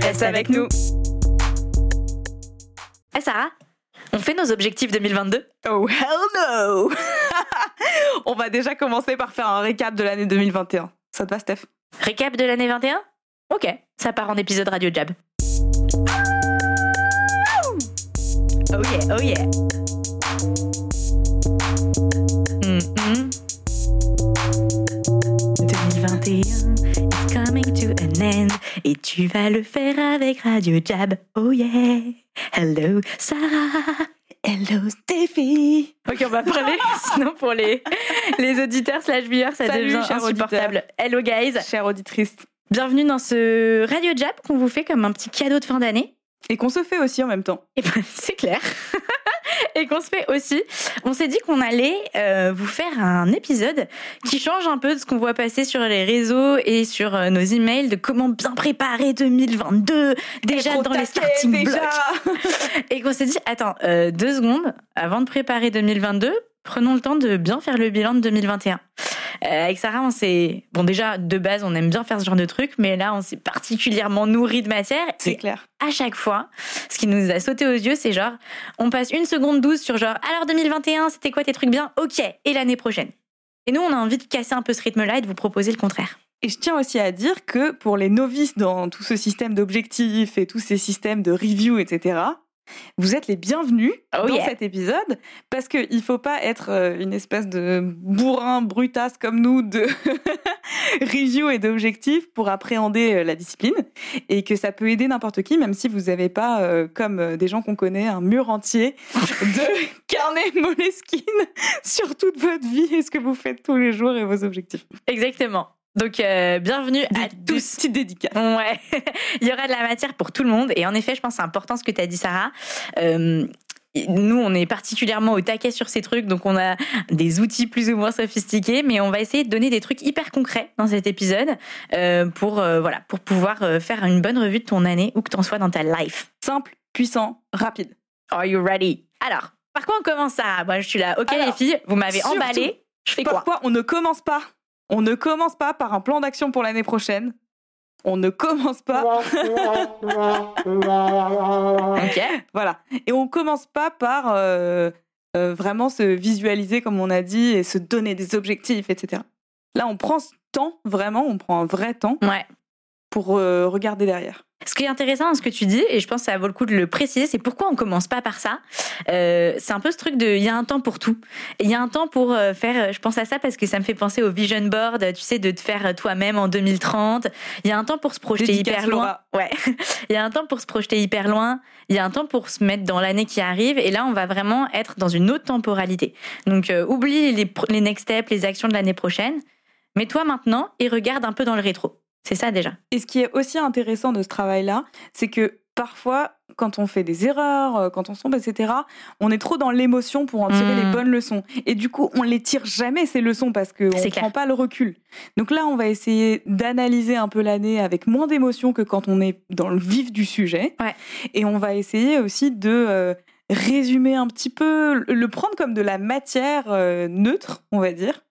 reste avec nous. Eh Sarah, on fait nos objectifs 2022 Oh hell no On va déjà commencer par faire un récap de l'année 2021. Ça te va, Steph? Récap de l'année 21 Ok, ça part en épisode Radio Jab. Oh yeah, oh yeah. Mm, mm. 2021 is an end et tu vas le faire avec Radio Jab. Oh yeah. Hello Sarah. Hello Steffi. Ok, on va parler, sinon pour les, les auditeurs slash viewers, ça Salut, devient insupportable. Hello guys. Chère auditrice. Bienvenue dans ce Radio Jab qu'on vous fait comme un petit cadeau de fin d'année. Et qu'on se fait aussi en même temps. Et ben, c'est clair. Et qu'on se fait aussi. On s'est dit qu'on allait euh, vous faire un épisode qui change un peu de ce qu'on voit passer sur les réseaux et sur euh, nos emails de comment bien préparer 2022 déjà dans les starting déjà. blocks. Et qu'on s'est dit, attends, euh, deux secondes, avant de préparer 2022, prenons le temps de bien faire le bilan de 2021. Euh, avec Sarah, on s'est... Bon, déjà, de base, on aime bien faire ce genre de trucs, mais là, on s'est particulièrement nourri de matière. C'est clair. à chaque fois, ce qui nous a sauté aux yeux, c'est genre, on passe une seconde douze sur genre, alors 2021, c'était quoi tes trucs bien? Ok, et l'année prochaine Et nous, on a envie de casser un peu ce rythme-là et de vous proposer le contraire. Et je tiens aussi à dire que pour les novices dans tout ce système d'objectifs et tous ces systèmes de review, etc., vous êtes les bienvenus Oh dans yeah. cet épisode parce qu'il ne faut pas être euh, une espèce de bourrin brutasse comme nous de review et d'objectifs pour appréhender euh, la discipline et que ça peut aider n'importe qui, même si vous n'avez pas, euh, comme des gens qu'on connaît, un mur entier de carnet Moleskine sur toute votre vie et ce que vous faites tous les jours et vos objectifs. Exactement. Donc, euh, bienvenue à tous. petites dédicaces. Ouais, il y aura de la matière pour tout le monde. Et en effet, je pense que c'est important ce que tu as dit, Sarah. Euh, nous, on est particulièrement au taquet sur ces trucs, donc on a des outils plus ou moins sophistiqués, mais on va essayer de donner des trucs hyper concrets dans cet épisode euh, pour voilà pour pouvoir faire une bonne revue de ton année où que t'en sois dans ta life. Simple, puissant, rapide. Are you ready? Alors, par quoi on commence ça Moi, je suis là. Ok, Alors, les filles, vous m'avez emballé. Je fais quoi? Pourquoi on ne commence pas? On ne commence pas par un plan d'action pour l'année prochaine. On ne commence pas. Ok. Voilà. Et on commence pas par euh, euh, vraiment se visualiser, comme on a dit, et se donner des objectifs, etc. Là, on prend ce temps, vraiment, on prend un vrai temps Ouais. pour euh, regarder derrière. Ce qui est intéressant dans ce que tu dis, et je pense que ça vaut le coup de le préciser, c'est pourquoi on commence pas par ça. Euh, c'est un peu ce truc de, il y a un temps pour tout. Il y a un temps pour euh, faire, je pense à ça parce que ça me fait penser au vision board, tu sais, de te faire toi-même en 2030. Il y a un temps pour se projeter Dédicace hyper loin. Laura. Ouais. Il y a un temps pour se projeter hyper loin. Il y a un temps pour se mettre dans l'année qui arrive. Et là, on va vraiment être dans une autre temporalité. Donc, euh, oublie les, les next steps, les actions de l'année prochaine. Mets-toi maintenant et regarde un peu dans le rétro. C'est ça déjà. Et ce qui est aussi intéressant de ce travail-là, c'est que parfois, quand on fait des erreurs, euh, quand on se trompe, etc., on est trop dans l'émotion pour en tirer les bonnes leçons. Et du coup, on les tire jamais ces leçons parce qu'on ne prend pas le recul. Donc là, on va essayer d'analyser un peu l'année avec moins d'émotion que quand on est dans le vif du sujet. Ouais. Et on va essayer aussi de euh, résumer un petit peu, le prendre comme de la matière euh, neutre, on va dire,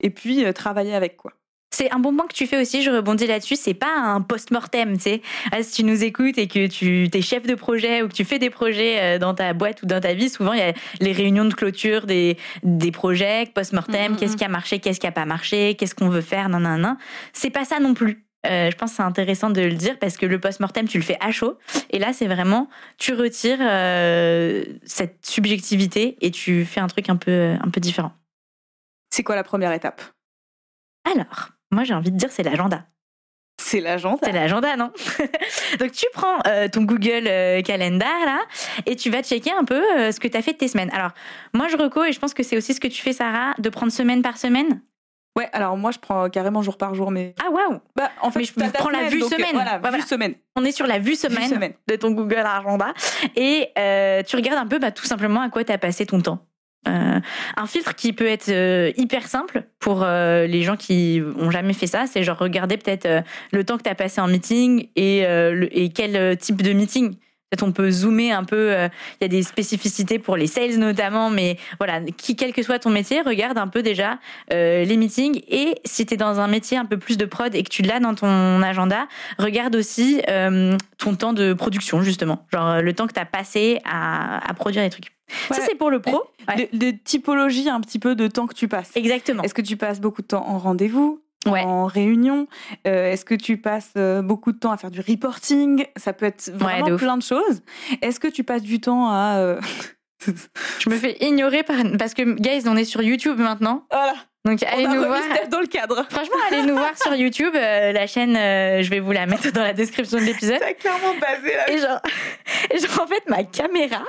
et puis euh, travailler avec quoi. C'est un bon point que tu fais aussi, je rebondis là-dessus, c'est pas un post-mortem, tu sais. Ah, Si tu nous écoutes et que tu es chef de projet ou que tu fais des projets euh, dans ta boîte ou dans ta vie, souvent il y a les réunions de clôture des, des projets, post-mortem, Mhm, qu'est-ce mhm. qui a marché, qu'est-ce qui a pas marché, qu'est-ce qu'on veut faire, nan, nan, nan. C'est pas ça non plus. Euh, je pense que c'est intéressant de le dire parce que le post-mortem, tu le fais à chaud. Et là, c'est vraiment, tu retires euh, cette subjectivité et tu fais un truc un peu, un peu différent. C'est quoi la première étape? Alors, moi j'ai envie de dire c'est l'agenda. C'est l'agenda. C'est l'agenda, non Donc tu prends euh, ton Google euh, Calendar là et tu vas checker un peu euh, ce que tu as fait de tes semaines. Alors, moi je reco et je pense que c'est aussi ce que tu fais Sarah de prendre semaine par semaine? Ouais, alors moi je prends carrément jour par jour, mais. Ah waouh Bah, en fait, Mais je prends la semaine, vue donc, semaine. Voilà, vue semaine. On est sur la vue semaine, semaine. de ton Google Agenda et tu regardes un peu bah, tout simplement à quoi tu as passé ton temps. Euh, un filtre qui peut être euh, hyper simple pour euh, les gens qui ont jamais fait ça, c'est genre regarder peut-être le temps que tu as passé en meeting et, quel type de meeting. Peut-être on peut zoomer un peu, il y a des spécificités pour les sales notamment, mais voilà, qui, quel que soit ton métier, regarde un peu déjà les meetings et si tu es dans un métier un peu plus de prod et que tu l'as dans ton agenda, regarde aussi ton temps de production justement, genre le temps que tu as passé à produire des trucs. Ça c'est pour le pro. Ouais. De, de typologie un petit peu de temps que tu passes. Exactement. Est-ce que tu passes beaucoup de temps en rendez-vous Ouais. en réunion Euh, Est-ce que tu passes euh, beaucoup de temps à faire du reporting? Ça peut être vraiment plein de choses. Est-ce que tu passes du temps à... euh, Je me fais ignorer par, parce que guys, on est sur YouTube maintenant, Voilà, donc allez nous voir. Dans le cadre. Franchement, allez nous voir sur YouTube. euh, la chaîne, euh, je vais vous la mettre dans la description de l'épisode. T'as clairement basé là. Et genre, et genre, en fait, ma caméra,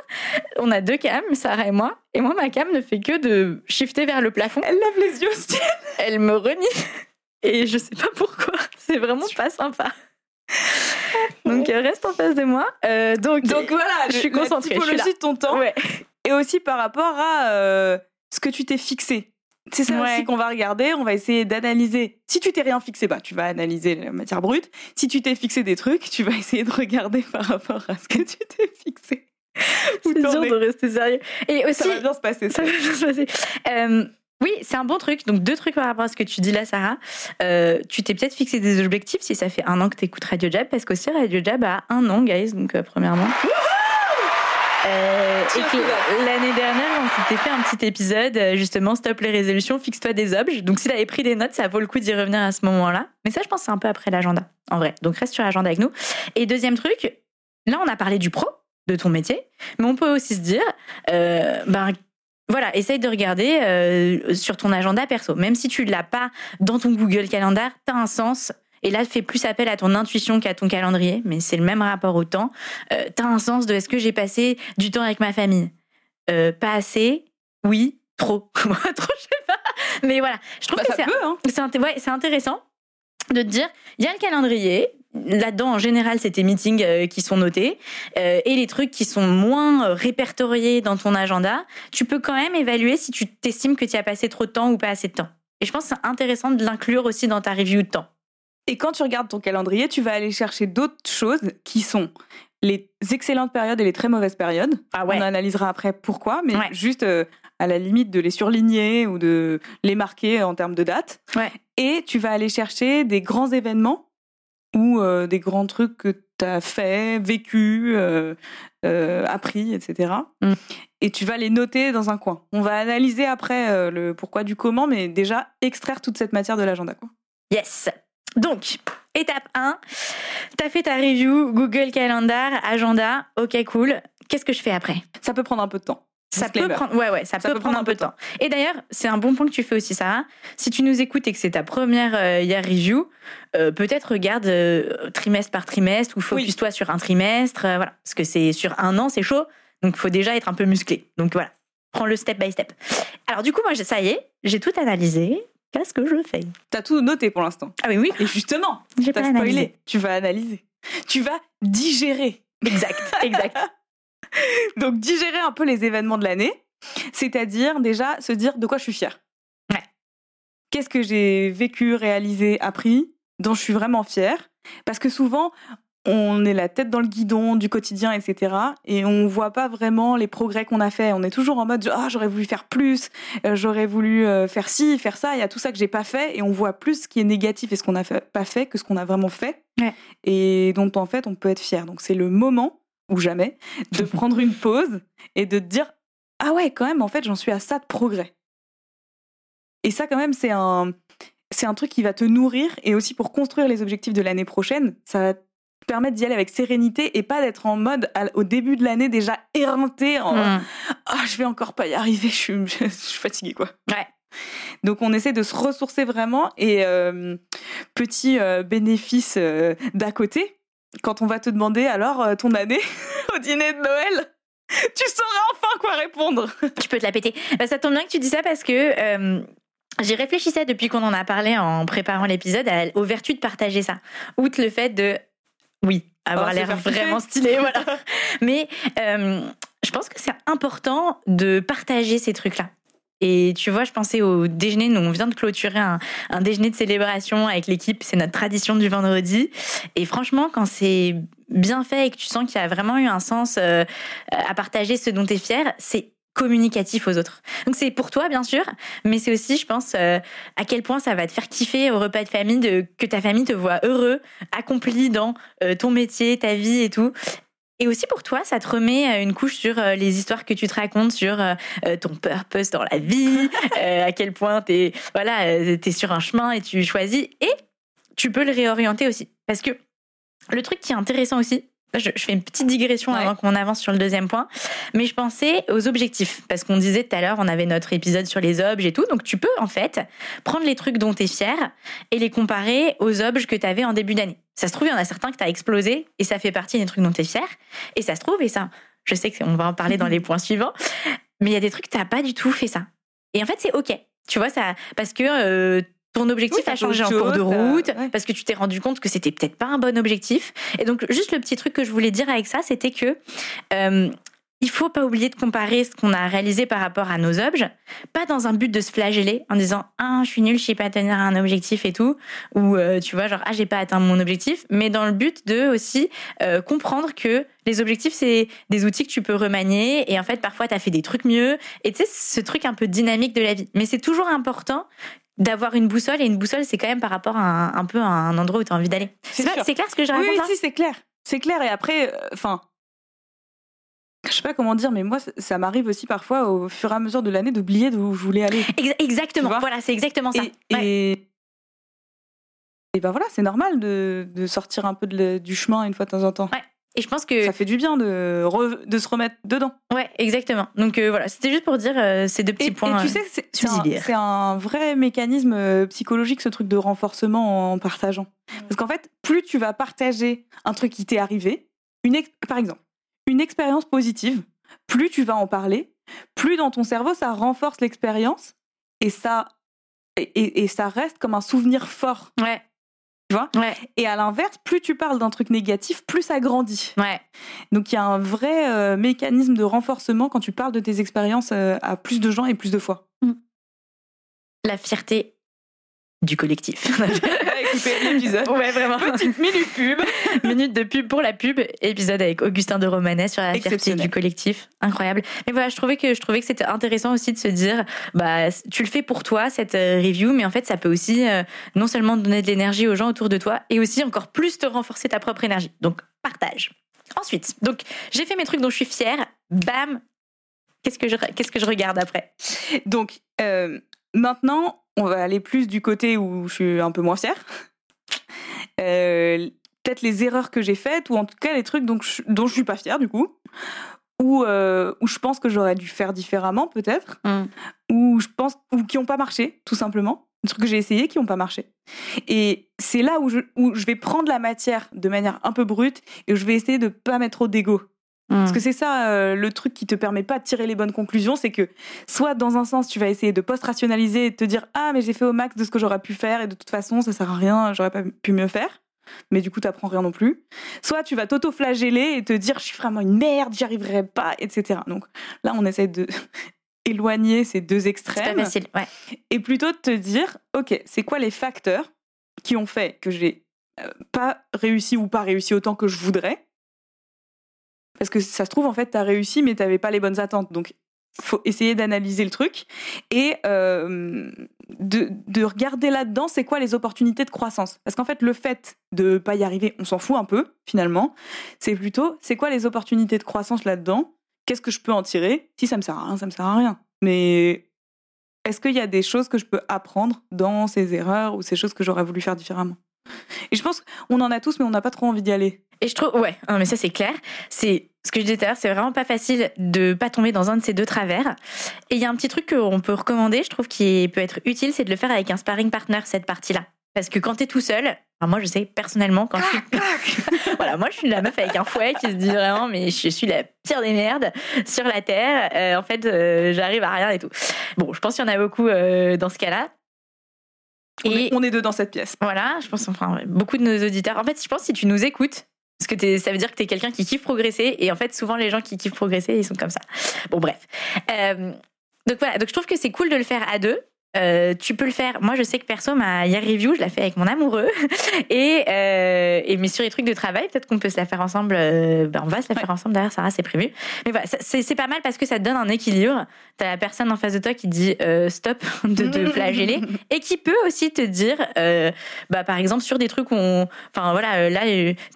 on a deux cams, Sarah et moi, et moi, ma cam ne fait que de shifter vers le plafond. Elle lève les yeux au ciel. Elle me renie. Et je sais pas pourquoi. C'est vraiment pas sympa. Donc, euh, reste en face de moi. Euh, donc, Donc voilà, Je suis la concentrée, je suis typologie de ton temps. ouais. Et aussi par rapport à ce que tu t'es fixé. C'est ça Ouais. aussi qu'on va regarder. On va essayer d'analyser. Si tu t'es rien fixé, bah, tu vas analyser la matière brute. Si tu t'es fixé des trucs, tu vas essayer de regarder par rapport à ce que tu t'es fixé. C'est dur de rester sérieux. Et aussi, Ça va bien se passer. Ça Ça. va bien se passer. Euh, oui, c'est un bon truc. Donc, deux trucs par rapport à ce que tu dis là, Sarah. Euh, tu t'es peut-être fixé des objectifs si ça fait un an que tu écoutes Radio Jab, parce qu'aussi Radio Jab a un an, guys, donc euh, premièrement. Euh, et que l'année dernière, on s'était fait un petit épisode, euh, justement, Stop les résolutions, fixe-toi des objets. Donc, si t'avais pris des notes, ça vaut le coup d'y revenir à ce moment-là. Mais ça, je pense, c'est un peu après l'agenda, en vrai. Donc, reste sur l'agenda avec nous. Et deuxième truc, là, on a parlé du pro, de ton métier, mais on peut aussi se dire, euh, ben, voilà, essaye de regarder euh, sur ton agenda perso. Même si tu l'as pas dans ton Google Calendar, tu as un sens. Et là, fais plus appel à ton intuition qu'à ton calendrier, mais c'est le même rapport au temps. Euh, tu as un sens de est-ce que j'ai passé du temps avec ma famille? Euh, Pas assez? Oui? Trop? Moi, trop, je sais pas. Mais voilà, je trouve Bah, que c'est hein. c'est ouais, intéressant de te dire, il y a le calendrier. Là-dedans, en général, c'est tes meetings euh, qui sont notés. euh, et les trucs qui sont moins répertoriés dans ton agenda, tu peux quand même évaluer si tu t'estimes que tu as passé trop de temps ou pas assez de temps. Et je pense que c'est intéressant de l'inclure aussi dans ta review de temps. Et quand tu regardes ton calendrier, tu vas aller chercher d'autres choses qui sont les excellentes périodes et les très mauvaises périodes. Ah On analysera après pourquoi, mais Ouais. juste euh, à la limite de les surligner ou de les marquer en termes de date. Ouais. Et tu vas aller chercher des grands événements ou euh, des grands trucs que tu as fait, vécu, euh, appris, etc. Mm. Et tu vas les noter dans un coin. On va analyser après le pourquoi du comment, mais déjà extraire toute cette matière de l'agenda. Yes. Donc, étape 1, t'as fait ta review Google Calendar, agenda, ok cool. Qu'est-ce que je fais après? Ça peut prendre un peu de temps. Ça peut prendre, ouais, ouais, ça, peut, prendre un peu de temps. Et d'ailleurs, c'est un bon point que tu fais aussi, Sarah. Si tu nous écoutes et que c'est ta première euh, year review, euh, peut-être regarde euh, trimestre par trimestre ou focus-toi sur un trimestre, euh, voilà, parce que c'est sur un an, c'est chaud, donc il faut déjà être un peu musclé. Donc voilà, prends le step by step. Alors du coup, moi, ça y est, j'ai tout analysé. Qu'est-ce que je fais T'as tout noté pour l'instant. Ah oui, oui, Et justement, j'ai t'as pas spoilé. analysé. Tu vas analyser. Tu vas digérer. Exact, exact. Donc digérer un peu les événements de l'année, c'est-à-dire déjà se dire de quoi je suis fière. Ouais. Qu'est-ce que j'ai vécu, réalisé, appris, dont je suis vraiment fière? Parce que souvent, on est la tête dans le guidon du quotidien, etc. Et on voit pas vraiment les progrès qu'on a fait. On est toujours en mode ah j'aurais voulu faire plus, euh, j'aurais voulu euh, faire ci, faire ça. Il y a tout ça que j'ai pas fait et on voit plus ce qui est négatif et ce qu'on n'a pas fait que ce qu'on a vraiment fait Ouais. et dont en fait on peut être fier. Donc c'est le moment ou jamais de prendre une pause et de te dire ah ouais quand même en fait j'en suis à ça de progrès. Et ça quand même c'est un c'est un truc qui va te nourrir et aussi pour construire les objectifs de l'année prochaine, ça va te permettre d'y aller avec sérénité et pas d'être en mode à- au début de l'année déjà éreinté en Hmm. ah je vais encore pas y arriver, je suis, je suis fatiguée quoi. Ouais. Donc on essaie de se ressourcer vraiment et euh, petit euh, bénéfice euh, d'à côté, quand on va te demander alors ton année au dîner de Noël, tu sauras enfin quoi répondre. Tu peux te la péter. Bah, ça tombe bien que tu dis ça parce que J'y réfléchissais depuis qu'on en a parlé en préparant l'épisode aux vertus de partager ça. Outre le fait de, oui, avoir Oh, l'air vraiment stylé, voilà. Mais euh, je pense que c'est important de partager ces trucs-là. Et tu vois, je pensais au déjeuner. Nous, on vient de clôturer un, un déjeuner de célébration avec l'équipe. C'est notre tradition du vendredi. Et franchement, quand c'est bien fait et que tu sens qu'il y a vraiment eu un sens euh, à partager ce dont tu es fier, c'est communicatif aux autres. Donc c'est pour toi bien sûr, mais c'est aussi je pense euh, à quel point ça va te faire kiffer au repas de famille de que ta famille te voit heureux, accompli dans euh, ton métier, ta vie et tout. Et aussi pour toi, ça te remet euh, une couche sur les histoires que tu te racontes, sur ton purpose dans la vie, à quel point t'es voilà, t'es sur un chemin et tu choisis. Et tu peux le réorienter aussi, parce que le truc qui est intéressant aussi, je, je fais une petite digression Ouais. avant qu'on avance sur le deuxième point, mais je pensais aux objectifs, parce qu'on disait tout à l'heure, on avait notre épisode sur les objets et tout, donc tu peux en fait prendre les trucs dont tu es fier et les comparer aux objets que tu avais en début d'année. Ça se trouve, il y en a certains que tu as explosé et ça fait partie des trucs dont tu es fier, et ça se trouve, et ça, je sais qu'on va en parler dans les points suivants, mais il y a des trucs que tu pas du tout fait ça. Et en fait, c'est OK. Tu vois, ça, parce que euh, ton objectif Oui, a changé en cours de t'as- route, ouais. parce que tu t'es rendu compte que c'était peut-être pas un bon objectif. Et donc, juste le petit truc que je voulais dire avec ça, c'était que euh, il faut pas oublier de comparer ce qu'on a réalisé par rapport à nos objets, pas dans un but de se flageller en disant ah je suis nul, je sais pas tenir un objectif et tout, ou euh, tu vois genre ah j'ai pas atteint mon objectif, mais dans le but de aussi euh, comprendre que les objectifs c'est des outils que tu peux remanier et en fait parfois tu as fait des trucs mieux et tu sais ce truc un peu dynamique de la vie. Mais c'est toujours important d'avoir une boussole et une boussole c'est quand même par rapport à un, un peu à un endroit où tu as envie d'aller. C'est clair ce que je Oui, raconte oui, là si, c'est clair. C'est clair. Et après, euh, enfin, je sais pas comment dire, mais moi, ça- m'arrive aussi parfois, au fur et à mesure de l'année, d'oublier d'où je voulais aller. Ex- Exactement, voilà, c'est exactement ça. Et, Ouais. et, et ben voilà, c'est normal de, de sortir un peu de du chemin une fois de temps en temps. Ouais. Et je pense que Ça fait du bien de, re- de se remettre dedans. Ouais, exactement. Donc euh, voilà, c'était juste pour dire euh, ces deux petits Et, points. et tu euh, sais, c'est c'est un, vrai mécanisme psychologique, ce truc de renforcement en partageant. Parce qu'en fait, plus tu vas partager un truc qui t'est arrivé, une par exemple, une expérience positive, plus tu vas en parler, plus dans ton cerveau, ça renforce l'expérience et ça, et ça reste comme un souvenir fort. Ouais. Tu vois Ouais, Et à l'inverse, plus tu parles d'un truc négatif, plus ça grandit. ouais. Donc il y a un vrai euh, mécanisme de renforcement quand tu parles de tes expériences euh, à plus de gens et plus de fois. La fierté du collectif. Écoutez l'épisode. ouais, vraiment. Petite minute pub. Minute de pub pour la pub. Épisode avec Augustin de Romanet sur la fierté du collectif. Incroyable. Mais voilà, je trouvais que je trouvais que c'était intéressant aussi de se dire, bah, tu le fais pour toi cette euh, review, mais en fait, ça peut aussi euh, non seulement donner de l'énergie aux gens autour de toi, et aussi encore plus te renforcer ta propre énergie. Donc, partage. Ensuite, donc j'ai fait mes trucs dont je suis fière. Bam. Qu'est-ce que je qu'est-ce que je regarde après? Donc euh, maintenant, on va aller plus du côté où je suis un peu moins fière. Euh, Peut-être les erreurs que j'ai faites, ou en tout cas les trucs dont je, dont je suis pas fière du coup, ou euh, où je pense que j'aurais dû faire différemment peut-être, Mm. ou je pense ou qui ont pas marché tout simplement, des trucs que j'ai essayé qui ont pas marché. Et c'est là où je, où je vais prendre la matière de manière un peu brute et où je vais essayer de pas mettre trop d'ego. Parce que c'est ça euh, le truc qui te permet pas de tirer les bonnes conclusions, c'est que soit dans un sens tu vas essayer de post-rationaliser et de te dire ah mais j'ai fait au max de ce que j'aurais pu faire et de toute façon ça sert à rien, j'aurais pas pu mieux faire. Mais du coup t'apprends rien non plus. Soit tu vas t'auto-flageller et te dire je suis vraiment une merde, j'y arriverai pas, etc. Donc là on essaie de éloigner ces deux c'est pas extrêmes facile. Ouais. et plutôt de te dire ok c'est quoi les facteurs qui ont fait que j'ai euh, pas réussi ou pas réussi autant que je voudrais? Parce que ça se trouve en fait t'as réussi mais t'avais pas les bonnes attentes. Donc faut essayer d'analyser le truc et euh, de, de regarder là-dedans c'est quoi les opportunités de croissance. Parce qu'en fait le fait de pas y arriver on s'en fout un peu finalement. C'est plutôt c'est quoi les opportunités de croissance là-dedans? Qu'est-ce que je peux en tirer? Si ça me sert à rien ça me sert à rien. Mais est-ce qu'il y a des choses que je peux apprendre dans ces erreurs ou ces choses que j'aurais voulu faire différemment? Et je pense qu'on en a tous, mais on n'a pas trop envie d'y aller. Et je trouve, ouais, non, mais ça c'est clair. C'est ce que je disais tout à l'heure, c'est vraiment pas facile de pas tomber dans un de ces deux travers. Et il y a un petit truc qu'on peut recommander, je trouve, qui peut être utile, c'est de le faire avec un sparring partner cette partie-là. Parce que quand t'es tout seul, moi je sais personnellement quand je suis, voilà, moi je suis la meuf avec un fouet qui se dit vraiment, mais je suis la pire des merdes sur la terre. Euh, en fait, euh, j'arrive à rien et tout. Bon, je pense qu'il y en a beaucoup euh, dans ce cas-là. On, Et est, on est deux dans cette pièce. voilà, je pense, enfin, beaucoup de nos auditeurs. En fait, je pense que si tu nous écoutes, parce que ça veut dire que tu es quelqu'un qui kiffe progresser. Et en fait, souvent, les gens qui kiffent progresser, ils sont comme ça. Bon, bref. Euh, donc voilà, donc je trouve que c'est cool de le faire à deux. Euh, tu peux le faire. Moi, je sais que perso, ma year review, je la fais avec mon amoureux. Et, euh, et mais sur les trucs de travail, peut-être qu'on peut se la faire ensemble. euh, ben, on va se la faire ensemble derrière, Sarah, c'est prévu. Mais voilà, c'est c'est pas mal parce que ça te donne un équilibre. T'as la personne en face de toi qui dit euh, stop de te flageller et qui peut aussi te dire, bah par exemple sur des trucs où, on, enfin voilà, là,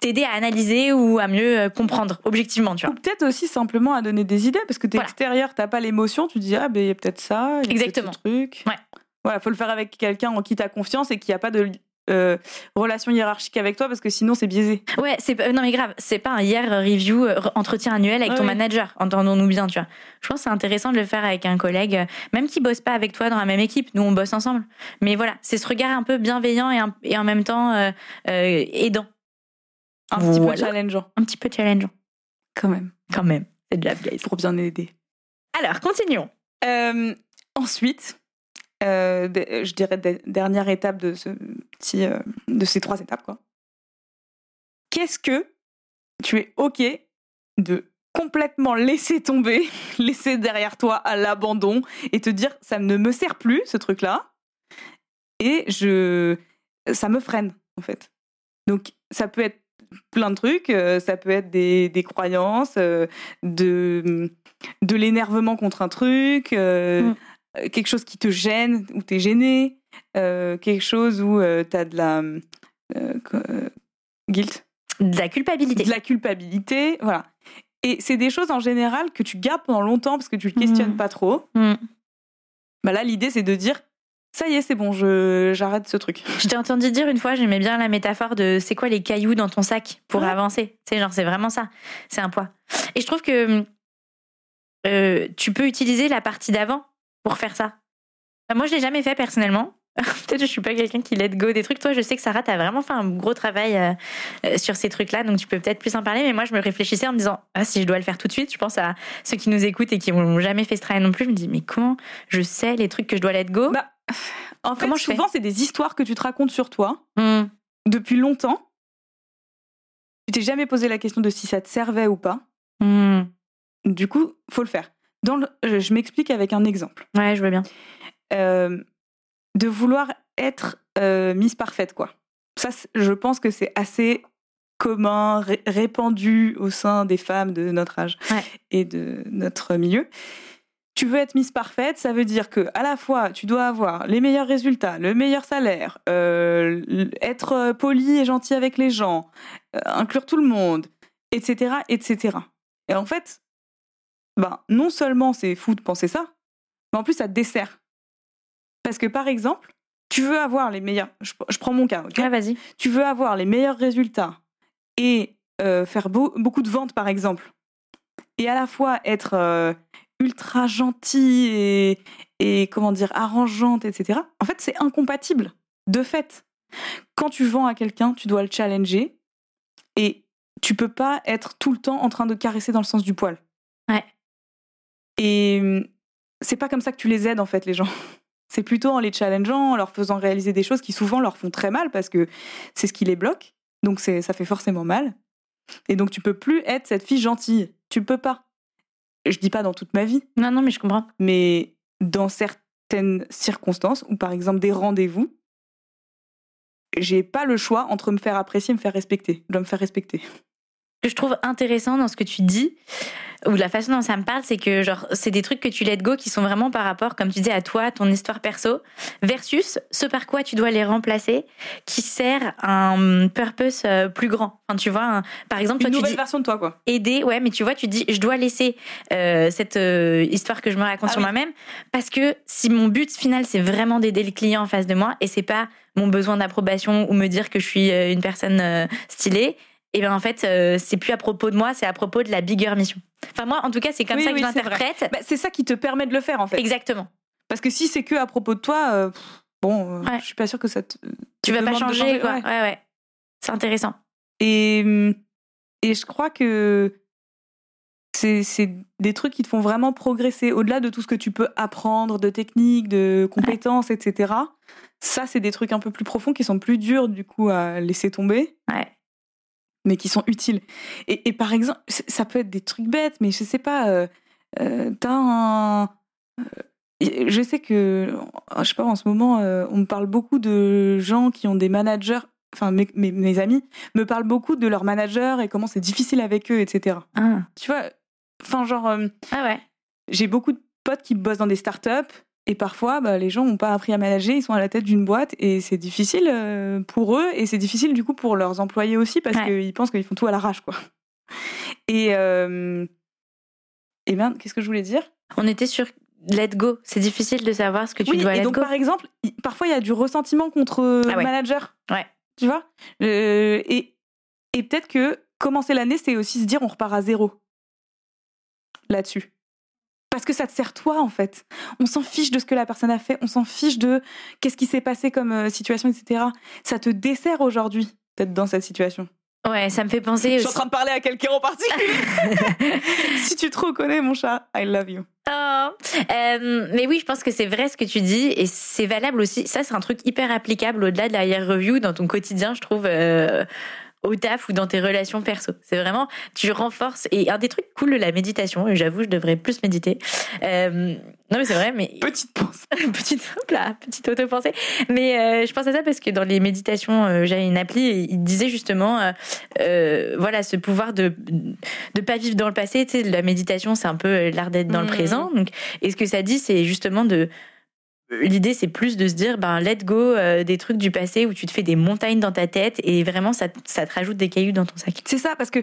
t'aider à analyser ou à mieux comprendre objectivement, tu Ou vois. peut-être aussi simplement à donner des idées, parce que t'es Voilà. extérieur, t'as pas l'émotion, tu dis, ah, ben, il y a peut-être ça, il y a Exactement. ce truc. Ouais. Voilà, faut le faire avec quelqu'un en qui t'as confiance et qui a pas de euh, relation hiérarchique avec toi, parce que sinon, c'est biaisé. Ouais, c'est pas- non mais grave, c'est pas un hier review euh, entretien annuel avec Ouais, ton oui. manager. Entendons-nous bien, tu vois. Je pense que c'est intéressant de le faire avec un collègue, euh, même qui bosse pas avec toi dans la même équipe. Nous, on bosse ensemble. Mais voilà, c'est ce regard un peu bienveillant et, un- et en même temps euh, euh, aidant, Un petit peu challengeant, un petit peu challengeant, quand même, quand même. C'est de la guys. pour bien aider. Alors, continuons. Euh, ensuite, euh, de- je dirais de- dernière étape euh, de ces trois étapes. Qu'est-ce que tu es ok de complètement laisser tomber, laisser derrière toi à l'abandon et te dire ça ne me sert plus ce truc là et je ça me freine en fait. Donc ça peut être plein de trucs, euh, ça peut être des, croyances, euh, de de l'énervement contre un truc, euh, Mm. euh, quelque chose qui te gêne ou t'es gêné, euh, quelque chose où euh, t'as de la euh, euh, guilt, De la culpabilité. de la culpabilité, voilà. Et c'est des choses en général que tu gardes pendant longtemps parce que tu le questionnes Mm. pas trop. Hmm. Bah là, l'idée c'est de dire ça y est, c'est bon, je j'arrête ce truc. Je t'ai entendu dire une fois, j'aimais bien la métaphore de c'est quoi les cailloux dans ton sac pour Ouais. avancer. C'est genre, c'est vraiment ça. C'est un poids. Et je trouve que euh, tu peux utiliser la partie d'avant pour faire ça. Moi, je l'ai jamais fait personnellement. Peut-être que je suis pas quelqu'un qui let go des trucs. Toi, je sais que Sarah, t'as vraiment fait un gros travail euh, euh, sur ces trucs-là, donc tu peux peut-être plus en parler. Mais moi, je me réfléchissais en me disant, ah, si je dois le faire tout de suite, je pense à ceux qui nous écoutent et qui n'ont jamais fait ce travail non plus. Je me dis, mais comment je sais les trucs que je dois let go? Bah, En fait, Comment je souvent, c'est des histoires que tu te racontes sur toi Hmm. depuis longtemps. Tu t'es jamais posé la question de si ça te servait ou pas. Hmm. Du coup, faut le faire. Dans le- je m'explique avec un exemple. Ouais, je veux bien. Euh, de vouloir être euh, mise parfaite, quoi. Ça, je pense que c'est assez commun, ré- répandu au sein des femmes de notre âge Ouais. et de notre milieu. Tu veux être mise parfaite, ça veut dire que à la fois tu dois avoir les meilleurs résultats, le meilleur salaire, euh, être poli et gentil avec les gens, inclure tout le monde, etc., etc. Et en fait, ben non seulement c'est fou de penser ça, mais en plus ça te dessert. Parce que par exemple, tu veux avoir les meilleurs. Je, je prends mon cas, vas-y. tu veux avoir les meilleurs résultats et euh, faire beau- beaucoup de ventes, par exemple, et à la fois être euh, ultra gentil et, et, comment dire, arrangeante, etc., en fait, c'est incompatible, de fait. Quand tu vends à quelqu'un, tu dois le challenger et tu peux pas être tout le temps en train de caresser dans le sens du poil. Ouais. Et hum, c'est pas comme ça que tu les aides, en fait, les gens. C'est plutôt en les challengeant, en leur faisant réaliser des choses qui souvent leur font très mal parce que c'est ce qui les bloque. Donc c'est, ça fait forcément mal. Et donc tu peux plus être cette fille gentille. Tu peux pas. Je dis pas dans toute ma vie, Non, non, mais je comprends. mais dans certaines circonstances, ou par exemple des rendez-vous, j'ai pas le choix entre me faire apprécier et me faire respecter. Je dois me faire respecter. Que je trouve intéressant dans ce que tu dis, ou la façon dont ça me parle, c'est que genre c'est des trucs que tu let go qui sont vraiment par rapport, comme tu dis, à toi, ton histoire perso, versus ce par quoi tu dois les remplacer, qui sert un purpose euh, plus grand. Enfin, tu vois, un- par exemple, Une toi tu nouvelle dis version de toi, quoi. aider, ouais, mais tu vois, tu dis, je dois laisser euh, cette euh, histoire que je me raconte Ah sur oui. moi-même, parce que si mon but final, c'est vraiment d'aider le client en face de moi, et c'est pas mon besoin d'approbation ou me dire que je suis une personne stylée, et bien en fait, euh, c'est plus à propos de moi, c'est à propos de la bigger mission. Enfin, moi, en tout cas, c'est comme Oui, ça que oui, je l'interprète. Bah, c'est ça qui te permet de le faire, en fait. Exactement. Parce que si c'est que à propos de toi, euh, bon, euh, Ouais. je suis pas sûre que ça te. Tu te vas pas changer, quoi. ouais. Ouais, ouais. C'est intéressant. Et, hum, et je crois que c'est c'est des trucs qui te font vraiment progresser au-delà de tout ce que tu peux apprendre, de techniques, de compétences, etc. Ça, c'est des trucs un peu plus profonds qui sont plus durs du coup à laisser tomber. Ouais. Mais qui sont utiles. Et, et par exemple, ça peut être des trucs bêtes, mais je sais pas. Euh, euh, T'as un. euh, je sais que, je sais pas, en ce moment, on me parle beaucoup de gens qui ont des managers. Enfin, mes, mes, mes amis me parlent beaucoup de leurs managers et comment c'est difficile avec eux, etc. Ah, Tu vois, enfin, genre, ah ouais. j'ai beaucoup de potes qui bossent dans des startups et parfois, bah, les gens n'ont pas appris à manager, ils sont à la tête d'une boîte et c'est difficile euh, pour eux et c'est difficile du coup pour leurs employés aussi parce Ouais. qu'ils pensent qu'ils font tout à l'arrache, quoi. Et, euh, et ben, qu'est-ce que je voulais dire? On était sur let go. C'est difficile de savoir ce que tu Oui, dois et let donc go. par exemple, parfois il y a du ressentiment contre Ah ouais. le manager. Ouais. Tu vois? Euh, Et, et peut-être que commencer l'année, c'est aussi se dire on repart à zéro là-dessus. Parce que ça te sert toi en fait. On s'en fiche de ce que la personne a fait, on s'en fiche de qu'est-ce qui s'est passé comme euh, situation, etc. Ça te dessert aujourd'hui, peut-être dans cette situation. Ouais, ça me fait penser aussi. train de parler à quelqu'un en particulier. si tu te reconnais, mon chat, I love you. Oh. Euh, mais oui, je pense que c'est vrai ce que tu dis et c'est valable aussi. Ça, c'est un truc hyper applicable au-delà de la year review dans ton quotidien, je trouve, euh, au taf ou dans tes relations perso. C'est vraiment, tu renforces. Et un des trucs cool de la méditation, et j'avoue, je devrais plus méditer. Euh, non, mais c'est vrai, mais Petite pause. petite, hop là, petite auto-pensée. Mais euh, je pense à ça parce que dans les méditations, euh, j'avais une appli et il disait justement, euh, euh, voilà, ce pouvoir de de pas vivre dans le passé. Tu sais, la méditation, c'est un peu euh, l'art d'être dans le Mhm. présent. Donc, et ce que ça dit, c'est justement de L'idée, c'est plus de se dire, ben, let go euh, des trucs du passé où tu te fais des montagnes dans ta tête et vraiment, ça, te- ça te rajoute des cailloux dans ton sac. C'est ça, parce que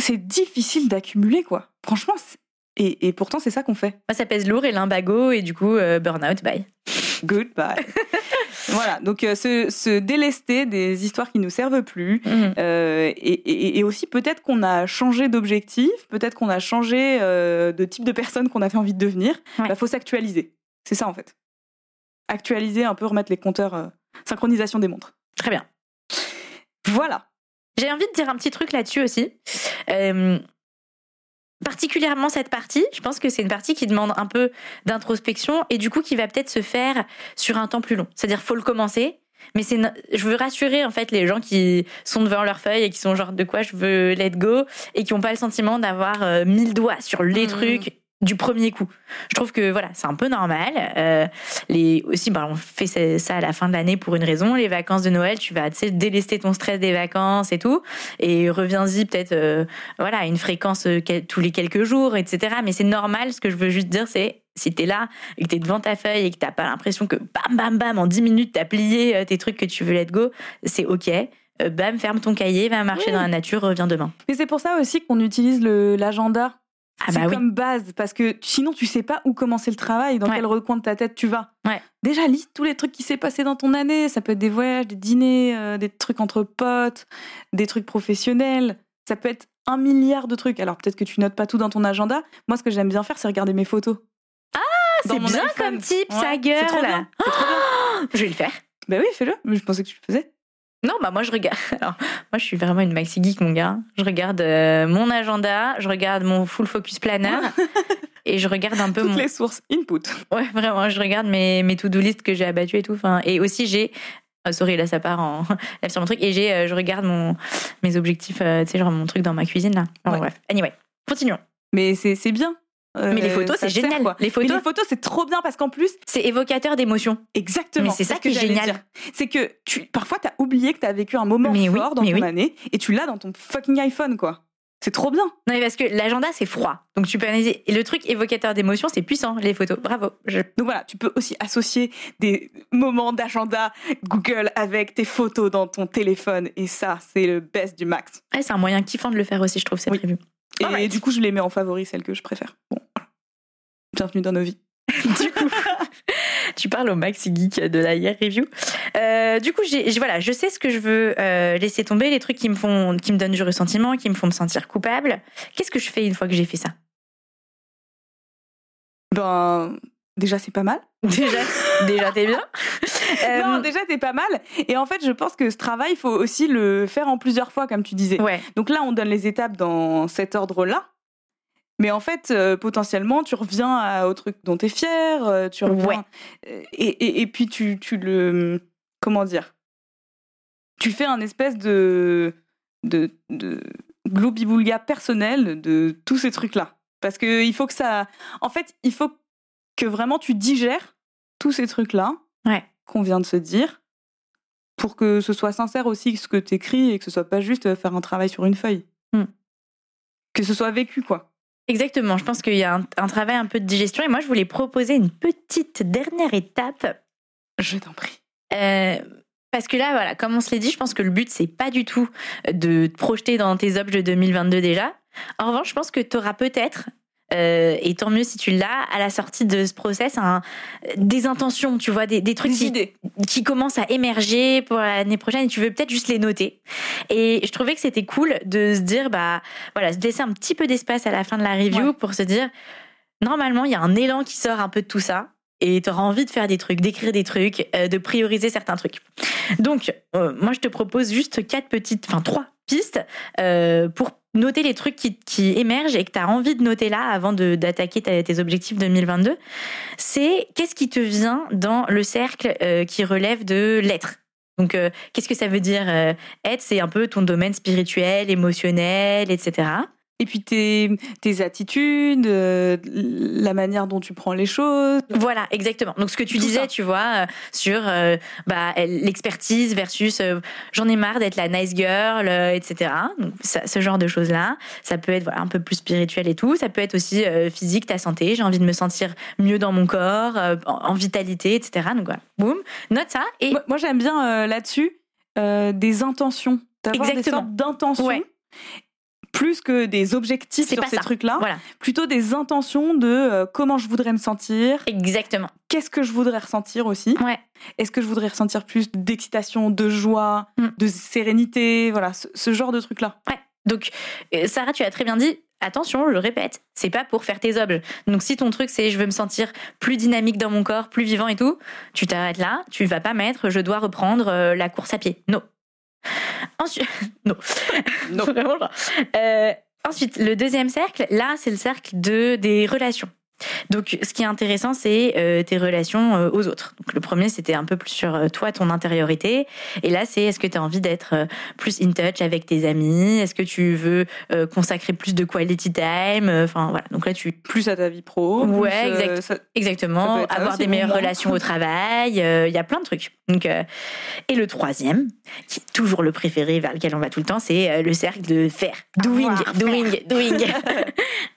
c'est difficile d'accumuler, quoi. Franchement, et, et pourtant, c'est ça qu'on fait. Moi, ça pèse lourd et lumbago et du coup, euh, burn-out, bye. Goodbye. voilà, donc euh, se, se délester des histoires qui nous servent plus. Mhm. euh, et, et- et aussi, peut-être qu'on a changé d'objectif, peut-être qu'on a changé de type de personne qu'on avait envie de devenir. Il Ouais. faut s'actualiser. C'est ça, en fait. Actualiser un peu, remettre les compteurs, euh, synchronisation des montres. Très bien. Voilà. J'ai envie de dire un petit truc là-dessus aussi. Euh, particulièrement cette partie, je pense que c'est une partie qui demande un peu d'introspection et du coup qui va peut-être se faire sur un temps plus long. C'est-à-dire faut le commencer, mais c'est je veux rassurer en fait les gens qui sont devant leur feuille et qui sont genre de quoi je veux let go et qui n'ont pas le sentiment d'avoir euh, mille doigts sur les Mhm. trucs du premier coup. Je trouve que voilà, c'est un peu normal. Euh, les aussi, bah, on fait ça à la fin de l'année pour une raison. Les vacances de Noël, tu vas délester ton stress des vacances et tout, et reviens-y peut-être euh, voilà à une fréquence euh, tous les quelques jours, etc. Mais c'est normal. Ce que je veux juste dire, c'est si t'es là et que t'es devant ta feuille et que t'as pas l'impression que bam bam bam en 10 minutes t'as plié tes trucs que tu veux let go, c'est ok. Bam, ferme ton cahier, va marcher Oui. dans la nature, reviens demain. Mais c'est pour ça aussi qu'on utilise l'agenda. Ah c'est bah oui. comme base, parce que sinon tu sais pas où commencer le travail, dans Ouais. quel recoin de ta tête tu vas. Ouais. Déjà, lis tous les trucs qui s'est passé dans ton année. Ça peut être des voyages, des dîners, euh, des trucs entre potes, des trucs professionnels. Ça peut être un milliard de trucs. Alors peut-être que tu notes pas tout dans ton agenda. Moi, ce que j'aime bien faire, c'est regarder mes photos. Ah, C'est bien iPhone. comme type, Ouais, sa gueule. C'est trop bien. Je vais le faire. Bah oui, fais-le. Mais je pensais que tu le faisais. Non, bah moi je regarde. Alors, moi je suis vraiment une maxi geek, mon gars. Je regarde euh, mon agenda, je regarde mon full focus planner et je regarde un peu Toutes mon. les sources. Input. Ouais, vraiment, je regarde mes, mes to-do list que j'ai abattues et tout. Enfin, et aussi j'ai. ah, sorry, là ça part en. Là sur mon truc. Et j'ai, euh, je regarde mon, mes objectifs, euh, tu sais, genre mon truc dans ma cuisine là. Enfin, Ouais. bref. Anyway, continuons. Mais c'est bien. Euh, Mais les photos, c'est génial. quoi. Les Mais photos, les photos, c'est trop bien parce qu'en plus, c'est évocateur d'émotions. Exactement. Mais c'est ça qui est génial. C'est que tu, parfois, tu as oublié que tu as vécu un moment Mais oui, fort dans ton oui. année et tu l'as dans ton fucking iPhone, quoi. C'est trop bien. Non, mais parce que l'agenda c'est froid. Donc tu peux analyser. Et le truc évocateur d'émotions, c'est puissant, les photos. Bravo. Je- Donc voilà, tu peux aussi associer des moments d'agenda Google avec tes photos dans ton téléphone et ça, c'est le best du max. Ouais, c'est un moyen kiffant de le faire aussi, je trouve, c'est Oui. prévu. Et du coup, je les mets en favori, celles que je préfère. Bon, voilà. Bienvenue dans nos vies. du coup, tu parles au maxi geek de la year review. Euh, du coup, j'ai- voilà, je sais ce que je veux euh, laisser tomber, les trucs qui me font, qui me donnent du ressentiment, qui me font me sentir coupable. Qu'est-ce que je fais une fois que j'ai fait ça? Ben, déjà, c'est pas mal. Déjà, déjà t'es bien. Euh, Non, déjà, t'es pas mal. Et en fait, je pense que ce travail, il faut aussi le faire en plusieurs fois, comme tu disais. ouais. Donc là, on donne les étapes dans cet ordre-là. Mais en fait, euh, potentiellement, tu reviens à- au truc dont tu es fier, euh, tu reviens. Ouais. euh, Et, et, et puis, tu, tu le. Comment dire Tu fais un espèce de. de, de globiboulga personnel de tous ces trucs-là. Parce que il faut que ça. En fait, il faut que vraiment tu digères tous ces trucs-là Ouais. qu'on vient de se dire pour que ce soit sincère aussi ce que tu écris et que ce soit pas juste euh, faire un travail sur une feuille. Hmm. Que ce soit vécu, quoi. Exactement, je pense qu'il y a un, un travail un peu de digestion et moi je voulais proposer une petite dernière étape Je t'en prie. Euh, parce que là, voilà, comme on se l'est dit, je pense que le but, c'est pas du tout de te projeter dans tes objets de 2022 déjà. En revanche, je pense que tu auras peut-être, euh, et tant mieux si tu l'as, à la sortie de ce process, un- des intentions, tu vois, des, des trucs qui, idées. qui commencent à émerger pour l'année prochaine et tu veux peut-être juste les noter. Et je trouvais que c'était cool de se dire, bah voilà, se laisser un petit peu d'espace à la fin de la review Ouais. pour se dire, normalement, il y a un élan qui sort un peu de tout ça. Et tu auras envie de faire des trucs, d'écrire des trucs, euh, de prioriser certains trucs. Donc, euh, moi, je te propose juste quatre petites, enfin trois pistes pour noter les trucs qui, qui émergent et que tu as envie de noter là avant d'attaquer ta- tes objectifs 2022. C'est qu'est-ce qui te vient dans le cercle euh, qui relève de l'être? Donc, euh, qu'est-ce que ça veut dire euh, être? C'est un peu ton domaine spirituel, émotionnel, etc. Et puis tes, tes attitudes, euh, la manière dont tu prends les choses. Voilà, exactement. Donc ce que tu Tout disais, ça. tu vois, euh, sur euh, bah, l'expertise versus j'en ai marre d'être la nice girl, etc. Donc ça- ce genre de choses-là, ça peut être voilà, un peu plus spirituel et tout. Ça peut être aussi physique, ta santé. J'ai envie de me sentir mieux dans mon corps, en, en vitalité, etc. Donc voilà, boum, note ça et Moi, moi, j'aime bien là-dessus des intentions. D'avoir des sortes d'intentions. Ouais. Plus que des objectifs C'est sur pas ces trucs-là. voilà, Plutôt des intentions de euh, comment je voudrais me sentir, exactement. qu'est-ce que je voudrais ressentir aussi. Ouais. Est-ce que je voudrais ressentir plus d'excitation, de joie, Mm. de sérénité, voilà, ce, ce genre de trucs-là. Donc, euh, Sarah, tu as très bien dit. Attention, je le répète, c'est pas pour faire tes objets. Donc, si ton truc c'est je veux me sentir plus dynamique dans mon corps, plus vivant et tout, tu t'arrêtes là. Tu vas pas mettre je dois reprendre euh, la course à pied. Non. Ensuite, non. Non. Vraiment, genre. Euh, ensuite, le deuxième cercle, là, c'est le cercle de des relations. Donc, ce qui est intéressant, c'est euh, tes relations euh, aux autres. Donc, le premier, c'était un peu plus sur euh, toi, ton intériorité. Et là, c'est est-ce que tu as envie d'être plus in touch avec tes amis? Est-ce que tu veux consacrer plus de quality time? Enfin, voilà. Donc là, tu Plus à ta vie pro. Ouais, plus, exact. ça- Ça Exactement, ça avoir des meilleures relations au travail, il y a plein de trucs. Donc, euh, et le troisième, qui est toujours le préféré vers lequel on va tout le temps, c'est euh, le cercle de faire. Doing, Avoir, doing, doing.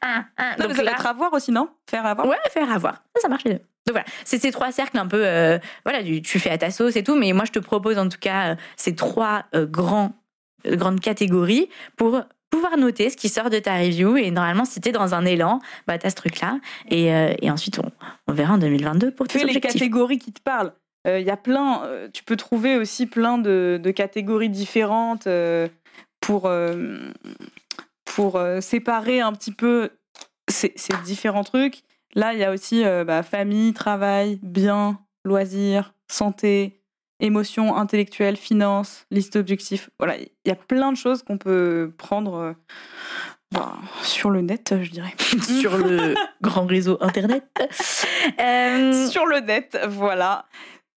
Un, un. Non, Donc ça là- va être avoir aussi, non? Faire avoir. Ouais, faire avoir. Ça, ça marche les deux. Donc voilà, c'est ces trois cercles un peu, euh, voilà, du- tu fais à ta sauce et tout, mais moi je te propose en tout cas ces trois grands, grandes catégories pour pouvoir noter ce qui sort de ta review et normalement si t'es dans un élan, bah t'as ce truc-là et, euh, et ensuite on, on verra en 2022 pour tes Fais les objectifs. catégories qui te parlent. Il y a plein, euh, tu peux trouver aussi plein de, de catégories différentes euh, pour, euh, pour euh, séparer un petit peu ces, ces différents trucs. Là, il y a aussi euh, bah, famille, travail, bien, loisirs, santé, émotions intellectuelles, finances, liste d'objectifs. Voilà, il y a plein de choses qu'on peut prendre euh, bah, sur le net, je dirais. sur le grand réseau internet. Euh, sur le net, voilà.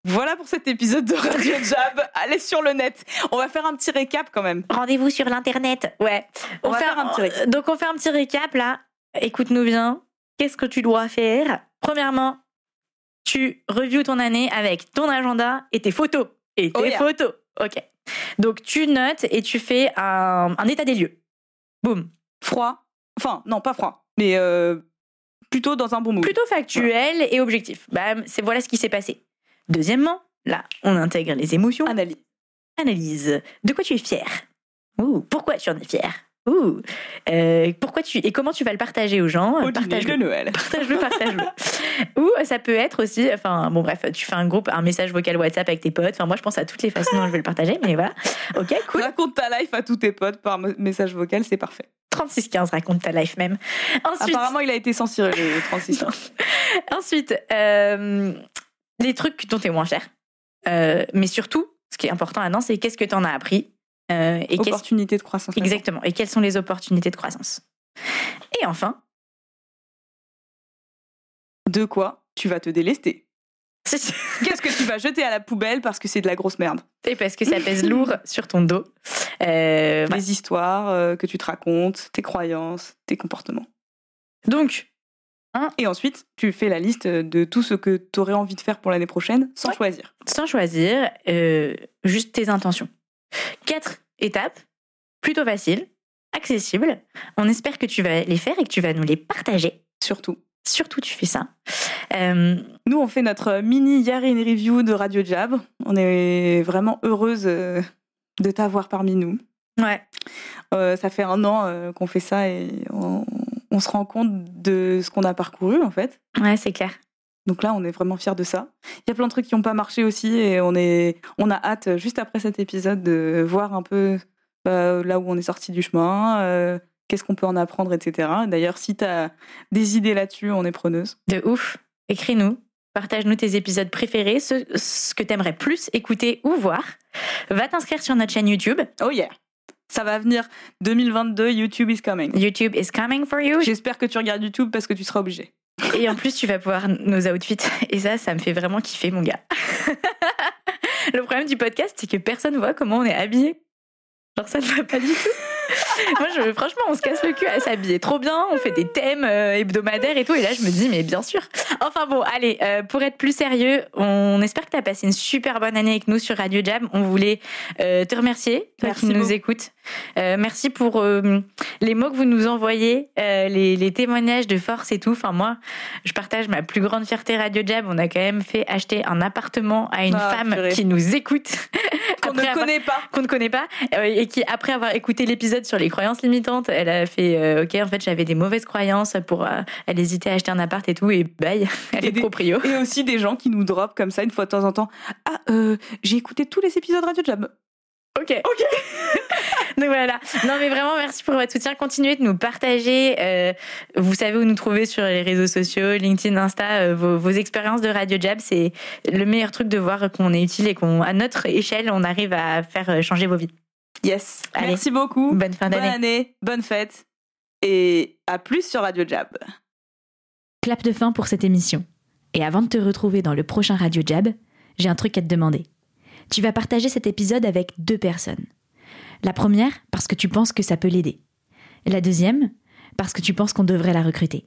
Voilà pour cet épisode de Radio Jab. Allez sur le net. On va faire un petit récap quand même. Rendez-vous sur l'internet. Ouais. On va faire un petit récap. Donc on fait un petit récap là. Écoute-nous bien. Qu'est-ce que tu dois faire? Premièrement, tu reviews ton année avec ton agenda et tes photos. Et tes Oh yeah. photos. Ok. Donc tu notes et tu fais un, un état des lieux. Boum. Froid. Enfin, non, pas froid. Mais euh, plutôt dans un bon mood. Plutôt factuel et objectif. Bam, c'est voilà ce qui s'est passé. Deuxièmement, là, on intègre les émotions. Analyse. Analyse. De quoi tu es fier Ouh, pourquoi tu en es fier Ouh, euh, pourquoi tu et comment tu vas le partager aux gens? Au dîner Partage-le. de Noël. Partage-le, partage-le. Ou ça peut être aussi, enfin bon bref, tu fais un groupe, un message vocal WhatsApp avec tes potes. Enfin moi je pense à toutes les façons dont je vais le partager, mais voilà. Ok, cool. Raconte ta life à tous tes potes par me- message vocal, c'est parfait. 3615 raconte ta life même. Ensuite, Apparemment, il a été censuré, le 36 ans. ensuite euh, les trucs dont tu es moins fier. Euh, mais surtout, ce qui est important là-dedans, c'est qu'est-ce que tu en as appris euh, et qu'est-ce Opportunité de croissance. Exactement. Et quelles sont les opportunités de croissance? Et enfin, de quoi tu vas te délester? Qu'est-ce que tu vas jeter à la poubelle parce que c'est de la grosse merde? Et parce que ça pèse lourd sur ton dos. Euh, les histoires euh, que tu te racontes, tes croyances, tes comportements. Donc, Et ensuite, tu fais la liste de tout ce que tu aurais envie de faire pour l'année prochaine sans choisir. Sans choisir, euh, juste tes intentions. Quatre étapes, plutôt faciles, accessibles. On espère que tu vas les faire et que tu vas nous les partager. Surtout. Surtout, tu fais ça. Euh, nous, on fait notre mini Year in Review de Radio Jab. On est vraiment heureuse euh, de t'avoir parmi nous. Ouais. ça fait un an qu'on fait ça et on, on se rend compte de ce qu'on a parcouru en fait. Ouais, c'est clair. Donc là, on est vraiment fiers de ça. Il y a plein de trucs qui n'ont pas marché aussi et on, est, on a hâte, juste après cet épisode, de voir un peu bah, là où on est sorti du chemin, euh, qu'est-ce qu'on peut en apprendre, etc. D'ailleurs, si tu as des idées là-dessus, on est preneuse. De ouf. Écris-nous. Partage-nous tes épisodes préférés, ce, ce que t'aimerais plus écouter ou voir. Va t'inscrire sur notre chaîne YouTube. Oh yeah ça va venir 2022, YouTube is coming. YouTube is coming for you. J'espère que tu regardes YouTube parce que tu seras obligé. Et en plus, tu vas pouvoir nos outfits. Et ça, ça me fait vraiment kiffer, mon gars. Le problème du podcast, c'est que personne voit comment on est habillé. Genre, ça ne va pas du tout. Moi, je, franchement, on se casse le cul à s'habiller trop bien. On fait des thèmes euh, hebdomadaires et tout. Et là, je me dis, mais bien sûr. Enfin bon, allez, euh, pour être plus sérieux, on espère que tu as passé une super bonne année avec nous sur Radio Jam. On voulait euh, te remercier, toi qui nous écoutes. merci pour les mots que vous nous envoyez, les, les, témoignages de force et tout. Enfin, moi, je partage ma plus grande fierté Radio Jam. On a quand même fait acheter un appartement à une ah, femme qui nous écoute. Qu'on ne connaît pas. Qu'on ne connaît pas. et qui, après avoir écouté l'épisode sur les croyances limitantes. Elle a fait, euh, ok, en fait, j'avais des mauvaises croyances pour, euh, elle hésitait à acheter un appart et tout, et bye, elle est proprio. Et aussi des gens qui nous drop comme ça une fois de temps en temps. Ah, euh, j'ai écouté tous les épisodes Radio Jam. Ok. Ok. Donc voilà. Non mais vraiment merci pour votre soutien. Continuez de nous partager. vous savez où nous trouver sur les réseaux sociaux, LinkedIn, Insta. vos, vos, expériences de Radio Jab, c'est le meilleur truc de voir qu'on est utile et qu'on, à notre échelle, on arrive à faire changer vos vies. Yes. Merci beaucoup. Bonne fin d'année. Bonne année, bonne fête. Et à plus sur Radio Jab. Clap de fin pour cette émission. Et avant de te retrouver dans le prochain Radio Jab, j'ai un truc à te demander. Tu vas partager cet épisode avec deux personnes. La première, parce que tu penses que ça peut l'aider. La deuxième, parce que tu penses qu'on devrait la recruter.